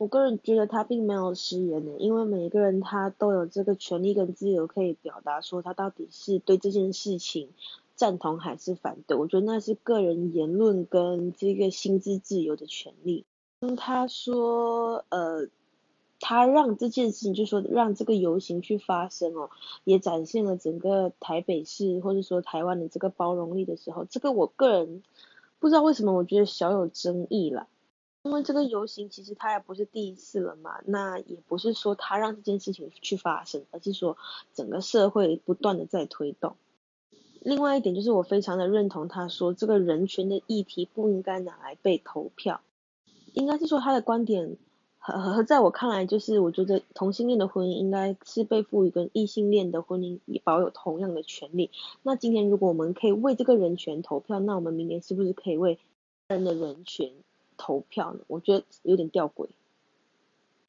我个人觉得他并没有失言的，因为每一个人他都有这个权利跟自由可以表达说他到底是对这件事情赞同还是反对。我觉得那是个人言论跟这个心智自由的权利。嗯，他说，呃，他让这件事情，就说让这个游行去发生哦，也展现了整个台北市或者说台湾的这个包容力的时候，这个我个人不知道为什么，我觉得小有争议啦。因为这个游行其实他也不是第一次了嘛，那也不是说他让这件事情去发生，而是说整个社会不断的在推动。另外一点就是我非常的认同他说这个人权的议题不应该拿来被投票，应该是说他的观点和和在我看来就是我觉得同性恋的婚姻应该是被赋予跟异性恋的婚姻也保有同样的权利。那今天如果我们可以为这个人权投票，那我们明年是不是可以为人的人权？投票呢？我觉得有点吊诡。